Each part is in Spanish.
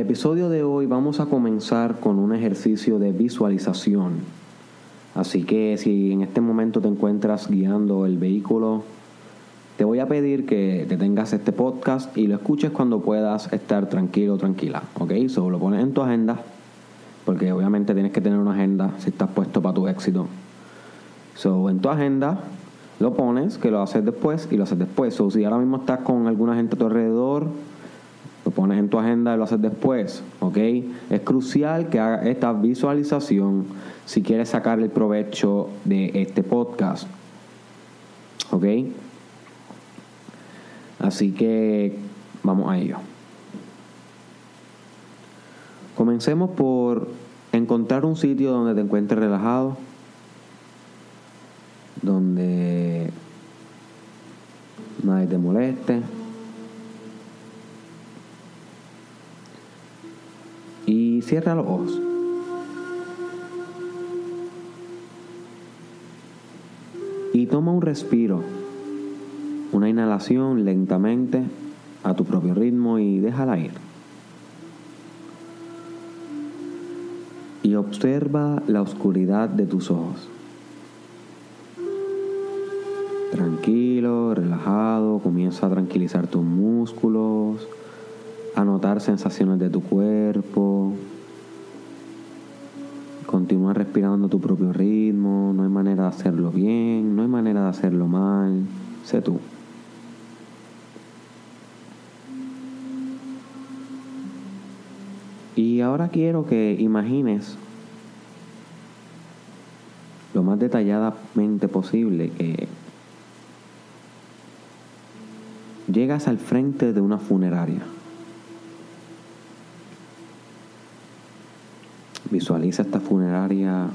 el episodio de hoy vamos a comenzar con un ejercicio de visualización. Así que si en este momento te encuentras guiando el vehículo, te voy a pedir que te tengas este podcast y lo escuches cuando puedas estar tranquilo o tranquila. ¿Ok? Solo lo pones en tu agenda, porque obviamente tienes que tener una agenda si estás puesto para tu éxito. So, en tu agenda lo pones, que lo haces después y lo haces después. O si ahora mismo estás con alguna gente a tu alrededor, lo pones en tu agenda y lo haces después, ¿ok? Es crucial que hagas esta visualización si quieres sacar el provecho de este podcast, ¿ok? Así que vamos a ello. Comencemos por encontrar un sitio donde te encuentres relajado, donde nadie te moleste. Y cierra los ojos. Y toma un respiro, una inhalación lentamente a tu propio ritmo y déjala ir. Y observa la oscuridad de tus ojos. Tranquilo, relajado, comienza a tranquilizar tus músculos, a notar sensaciones de tu cuerpo. Continúa respirando tu propio ritmo, no hay manera de hacerlo bien, no hay manera de hacerlo mal, sé tú. Y ahora quiero que imagines lo más detalladamente posible que llegas al frente de una funeraria. Visualiza esta funeraria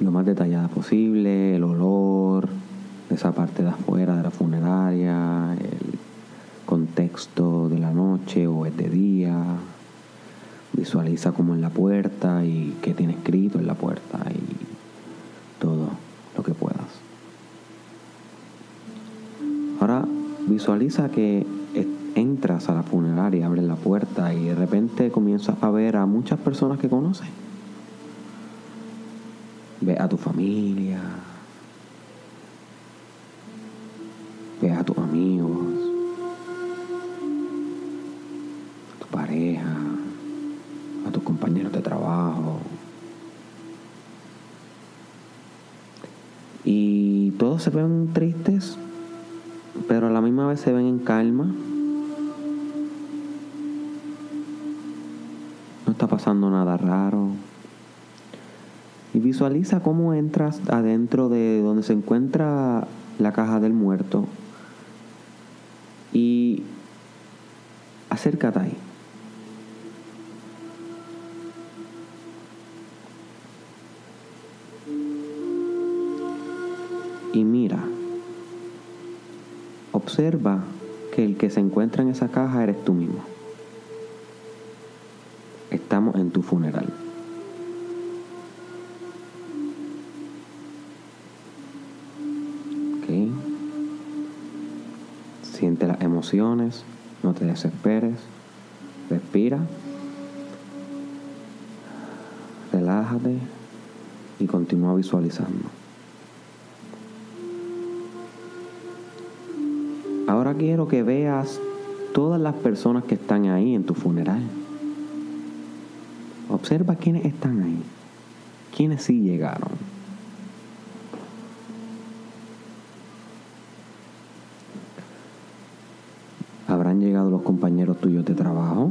lo más detallada posible, el olor de esa parte de afuera de la funeraria, el contexto de la noche o es de día. Visualiza como en la puerta y qué tiene escrito en la puerta y todo lo que puedas. Ahora visualiza que entras a la funeraria, abres la puerta y de repente comienzas a ver a muchas personas que conoces. Ve a tu familia, ve a tus amigos, a tu pareja, a tus compañeros de trabajo. Y todos se ven tristes, pero a la misma vez se ven en calma. Pasando nada raro. Y visualiza cómo entras adentro de donde se encuentra la caja del muerto. Y acércate ahí. Y mira, observa que el que se encuentra en esa caja eres tú mismo. Estamos en tu funeral. ¿Ok? Siente las emociones, no te desesperes, respira, relájate y continúa visualizando. Ahora quiero que veas todas las personas que están ahí en tu funeral. Observa quiénes están ahí. Quiénes sí llegaron. ¿Habrán llegado los compañeros tuyos de trabajo?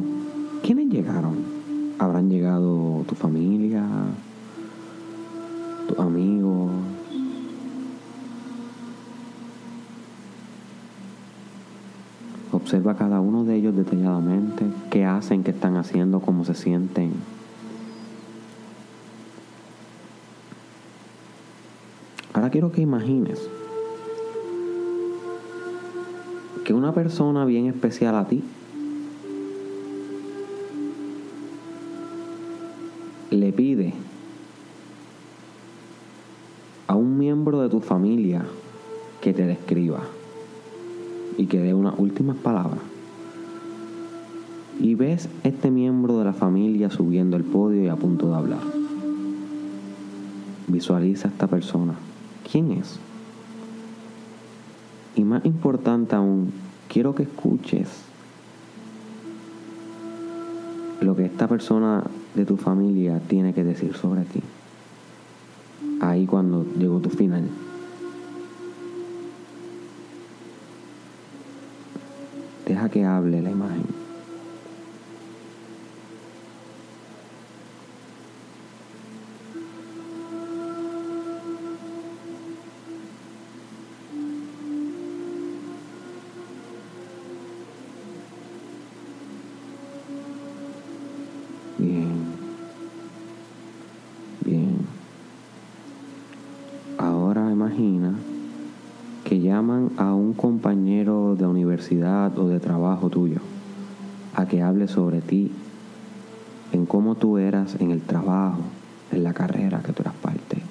¿Quiénes llegaron? ¿Habrán llegado tu familia? ¿Tus amigos? Observa cada uno de ellos detalladamente, qué hacen, qué están haciendo, cómo se sienten. Quiero que imagines que una persona bien especial a ti le pide a un miembro de tu familia que te describa y que dé unas últimas palabras. y ves este miembro de la familia subiendo el podio y a punto de hablar. Visualiza a esta persona. ¿Quién es? Y más importante aún, quiero que escuches lo que esta persona de tu familia tiene que decir sobre ti. Ahí cuando llegó tu final. Deja que hable la imagen. Llaman a un compañero de universidad o de trabajo tuyo a que hable sobre ti, en cómo tú eras en el trabajo, en la carrera que tú eras parte.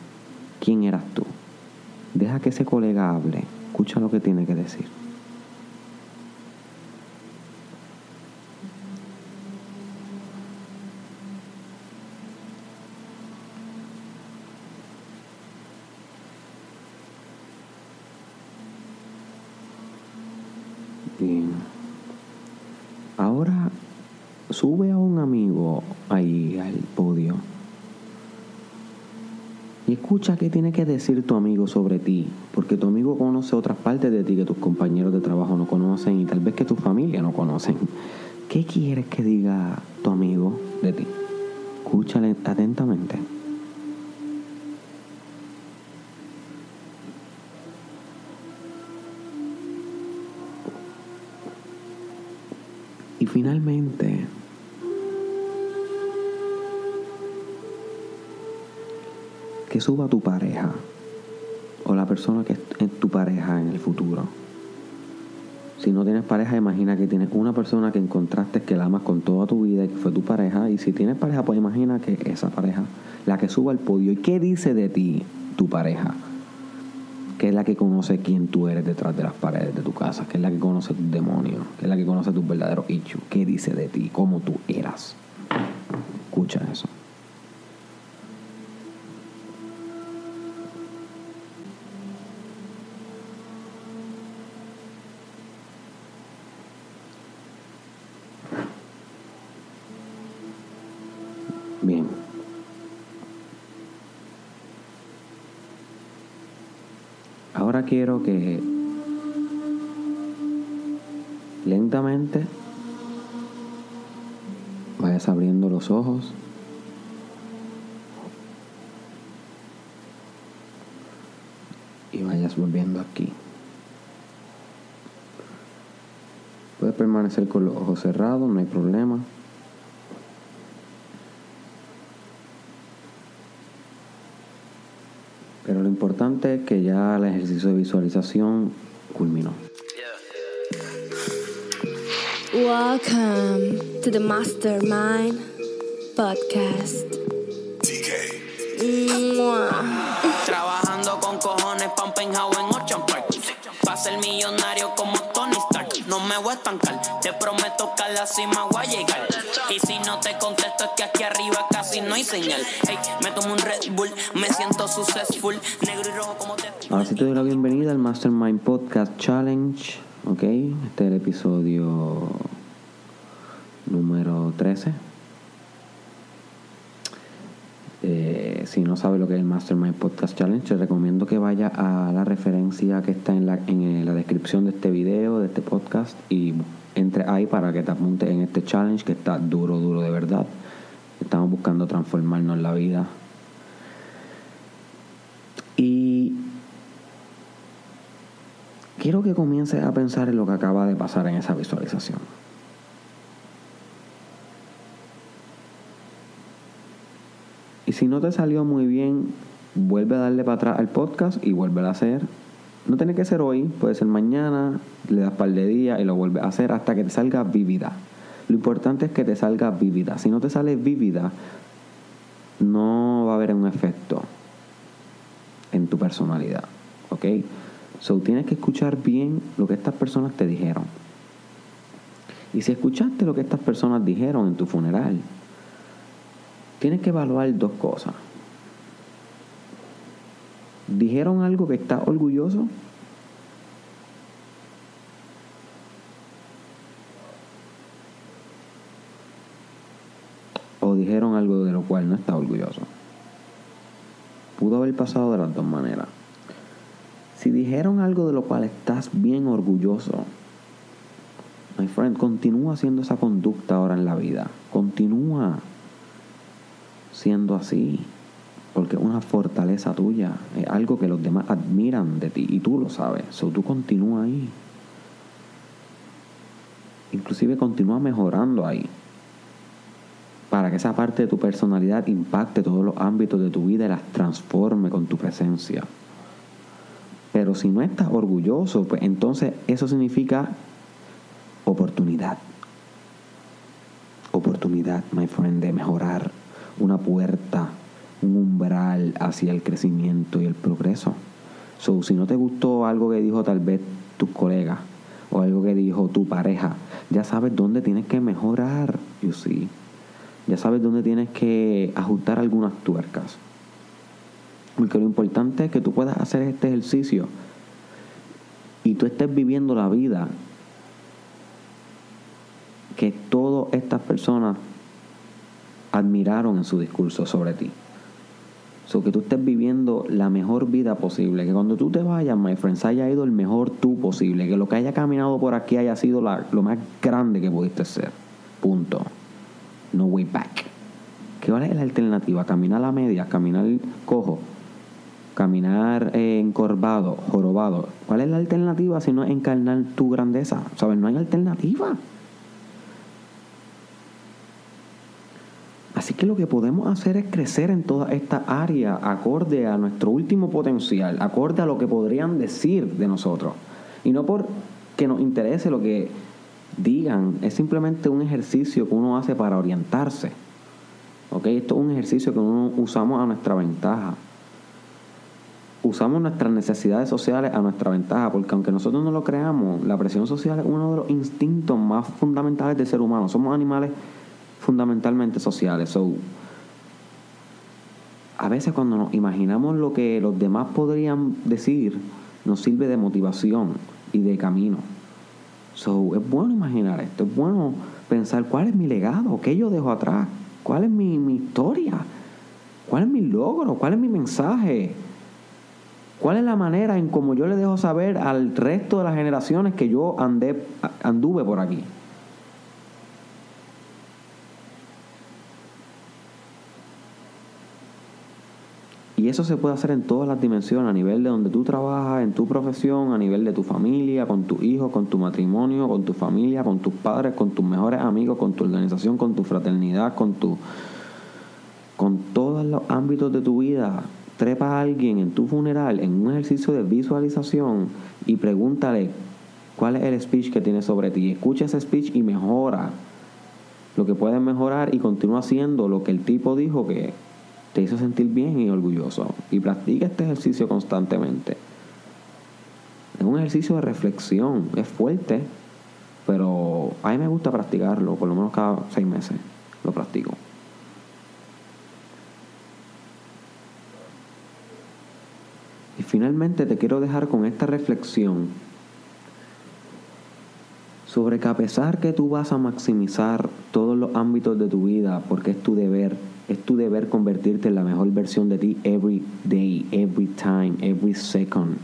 ¿Quién eras tú? Deja que ese colega hable, escucha lo que tiene que decir. Bien. Ahora sube a un amigo ahí al podio. Y escucha qué tiene que decir tu amigo sobre ti, porque tu amigo conoce otras partes de ti que tus compañeros de trabajo no conocen y tal vez que tu familia no conocen. ¿Qué quieres que diga tu amigo de ti? Escúchale atentamente. Finalmente, que suba tu pareja o la persona que es tu pareja en el futuro. Si no tienes pareja, imagina que tienes una persona que encontraste que la amas con toda tu vida y que fue tu pareja. Y si tienes pareja, pues imagina que esa pareja, la que suba al podio. ¿Y qué dice de ti tu pareja? Que es la que conoce quién tú eres detrás de las paredes de tu casa, que es la que conoce tus demonios, que es la que conoce tus verdaderos issues. ¿Qué dice de ti? ¿Cómo tú eras? Escucha eso. Quiero que lentamente vayas abriendo los ojos. Y vayas volviendo aquí. Puedes permanecer con los ojos cerrados, no hay problema. Pero lo importante que ya el ejercicio de visualización culminó. Welcome to the Mastermind Podcast. Trabajando con cojones voy a estancar, te prometo que a la cima voy a llegar. Y si no te contesto es que aquí arriba casi no hay señal. Hey, me tomo un Red Bull, me siento successful. Negro y rojo como te... Ahora sí te doy la bienvenida al Mastermind Podcast Challenge. ¿Ok? Este es el episodio número 13. Eh, si no sabes lo que es el Mastermind Podcast Challenge, te recomiendo que vaya a la referencia que está en la, en la descripción de este video, de este podcast, y entre ahí para que te apuntes en este challenge que está duro, duro de verdad. Estamos buscando transformarnos la vida. Y quiero que comiences a pensar en lo que acaba de pasar en esa visualización. Y si no te salió muy bien, vuelve a darle para atrás al podcast y vuelve a hacer. No tiene que ser hoy, puede ser mañana, le das par de días y lo vuelves a hacer hasta que te salga vívida. Lo importante es que te salga vívida. Si no te sale vívida, no va a haber un efecto en tu personalidad. ¿Ok? So tienes que escuchar bien lo que estas personas te dijeron. Y si escuchaste lo que estas personas dijeron en tu funeral, tienes que evaluar dos cosas. ¿Dijeron algo que está orgulloso? ¿O dijeron algo de lo cual no está orgulloso? Pudo haber pasado de las dos maneras. Si dijeron algo de lo cual estás bien orgulloso, my friend, continúa haciendo esa conducta ahora en la vida. Continúa siendo así. Porque es una fortaleza tuya. Es algo que los demás admiran de ti. Y tú lo sabes. So, tú continúa ahí. Inclusive continúa mejorando ahí. Para que esa parte de tu personalidad impacte todos los ámbitos de tu vida y las transforme con tu presencia. Pero si no estás orgulloso, pues entonces eso significa oportunidad. Oportunidad, my friend, de mejorar una puerta, un umbral hacia el crecimiento y el progreso. So, si no te gustó algo que dijo tal vez tu colega o algo que dijo tu pareja, ya sabes dónde tienes que mejorar, you see. Ya sabes dónde tienes que ajustar algunas tuercas. Porque lo importante es que tú puedas hacer este ejercicio y tú estés viviendo la vida que todas estas personas admiraron en su discurso sobre ti. So que tú estés viviendo la mejor vida posible. Que cuando tú te vayas, my friends, haya ido el mejor tú posible. Que lo que haya caminado por aquí haya sido lo más grande que pudiste ser. Punto. No way back. ¿Qué es la alternativa? Caminar a media, caminar cojo, caminar eh, encorvado, jorobado. ¿Cuál es la alternativa si no es encarnar tu grandeza? ¿Sabes? No hay alternativa. Así que lo que podemos hacer es crecer en toda esta área acorde a nuestro último potencial, acorde a lo que podrían decir de nosotros. Y no por que nos interese lo que digan, es simplemente un ejercicio que uno hace para orientarse. ¿Ok? Esto es un ejercicio que uno usamos a nuestra ventaja. Usamos nuestras necesidades sociales a nuestra ventaja, porque aunque nosotros no lo creamos, la presión social es uno de los instintos más fundamentales del ser humano. Somos animales fundamentalmente sociales. So, a veces cuando nos imaginamos lo que los demás podrían decir, nos sirve de motivación y de camino. So, es bueno imaginar esto, es bueno pensar cuál es mi legado, qué yo dejo atrás, cuál es mi, historia, cuál es mi logro, cuál es mi mensaje, cuál es la manera en cómo yo le dejo saber al resto de las generaciones que yo andé, anduve por aquí. Y eso se puede hacer en todas las dimensiones, a nivel de donde tú trabajas, en tu profesión, a nivel de tu familia, con tus hijos, con tu matrimonio, con tu familia, con tus padres, con tus mejores amigos, con tu organización, con tu fraternidad, con tu con todos los ámbitos de tu vida. Trepa a alguien en tu funeral en un ejercicio de visualización y pregúntale cuál es el speech que tiene sobre ti. Escucha ese speech y mejora lo que puedes mejorar y continúa haciendo lo que el tipo dijo que te hizo sentir bien y orgulloso. Y practica este ejercicio constantemente. Es un ejercicio de reflexión, es fuerte, pero a mí me gusta practicarlo, por lo menos cada seis meses lo practico. Y finalmente te quiero dejar con esta reflexión sobre que a pesar que tú vas a maximizar todos los ámbitos de tu vida, porque es tu deber, es tu deber convertirte en la mejor versión de ti every day, every time, every second.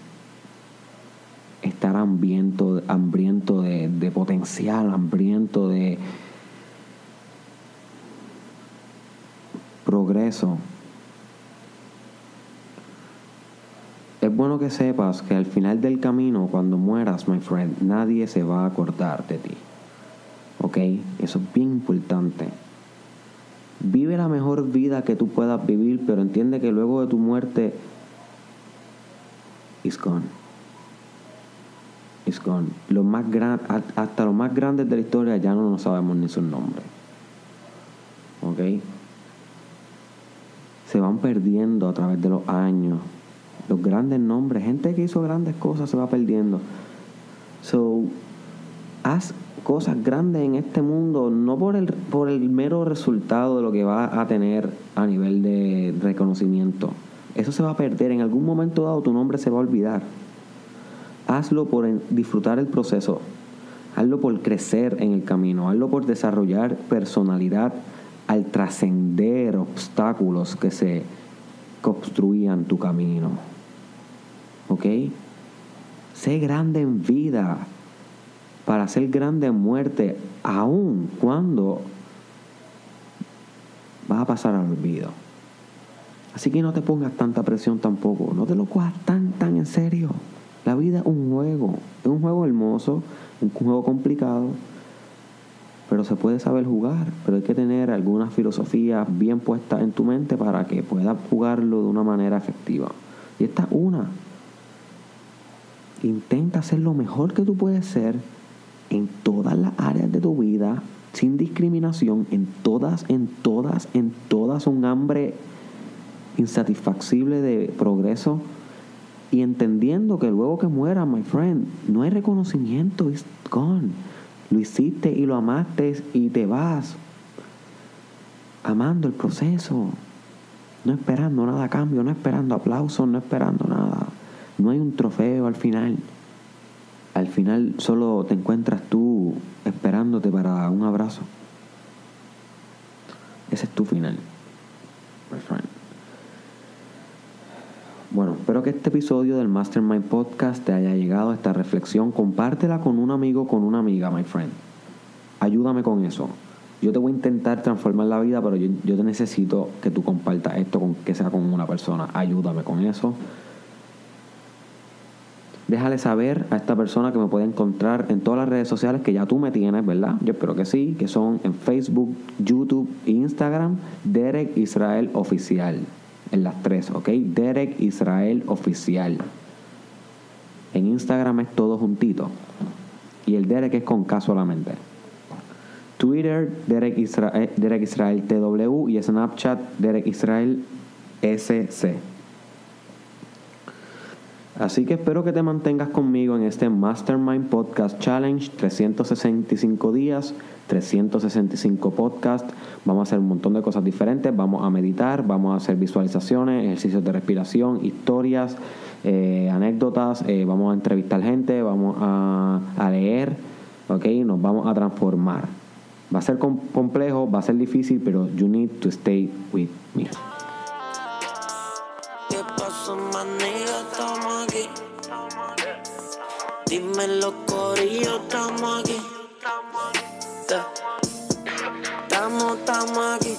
Estar hambriento, hambriento de, de potencial, hambriento de progreso. Es bueno que sepas que al final del camino, cuando mueras, my friend, nadie se va a acordar de ti. ¿Ok? Eso es bien importante. Vive la mejor vida que tú puedas vivir, pero entiende que luego de tu muerte, it's gone. It's gone. Los más gran, hasta los más grandes de la historia ya no nos sabemos ni sus nombres. ¿Ok? Se van perdiendo a través de los años. Los grandes nombres, gente que hizo grandes cosas se va perdiendo. So, haz cosas grandes en este mundo, no por el, por el mero resultado de lo que va a tener a nivel de reconocimiento. Eso se va a perder. En algún momento dado tu nombre se va a olvidar. Hazlo por disfrutar el proceso. Hazlo por crecer en el camino. Hazlo por desarrollar personalidad al trascender obstáculos que se construían tu camino. ¿Ok? Sé grande en vida para ser grande muerte, aun cuando vas a pasar al olvido. Así que no te pongas tanta presión tampoco, no te lo cojas tan, tan en serio. La vida es un juego, es un juego hermoso, un juego complicado, pero se puede saber jugar, pero hay que tener algunas filosofías bien puestas en tu mente para que puedas jugarlo de una manera efectiva. Y esta es una. Intenta hacer lo mejor que tú puedes ser en todas las áreas de tu vida, sin discriminación, en todas, en todas, en todas, un hambre insatisfacible de progreso y entendiendo que luego que muera, my friend, no hay reconocimiento, it's gone. Lo hiciste y lo amaste y te vas amando el proceso, no esperando nada a cambio, no esperando aplausos, no esperando nada. No hay un trofeo al final. Solo te encuentras tú esperándote para un abrazo. Ese es tu final. Bueno, espero que este episodio del Mastermind Podcast te haya llegado a esta reflexión. Compártela con un amigo, con una amiga, my friend. Ayúdame con eso. Yo te voy a intentar transformar la vida, pero yo, yo te necesito que tú compartas esto, con, que sea con una persona. Ayúdame con eso. Déjale saber a esta persona que me puede encontrar en todas las redes sociales que ya tú me tienes, ¿verdad? Yo espero que sí, que son en Facebook, YouTube e Instagram, Derek Israel Oficial. En las tres, ¿ok? Derek Israel Oficial. En Instagram es todo juntito. Y el Derek es con K solamente. Twitter, Derek Israel, Derek Israel TW y Snapchat, Derek Israel SC. Así que espero que te mantengas conmigo en este Mastermind Podcast Challenge 365 días, 365 podcasts. Vamos a hacer un montón de cosas diferentes. Vamos a meditar, vamos a hacer visualizaciones, ejercicios de respiración, historias, eh, anécdotas. Eh, vamos a entrevistar gente, vamos a, a leer, ¿ok? Nos vamos a transformar. Va a ser complejo, va a ser difícil, pero you need to stay with me. Dime los corillos, estamos aquí. Estamos, estamos aquí.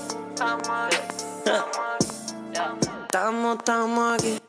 Estamos, estamos aquí.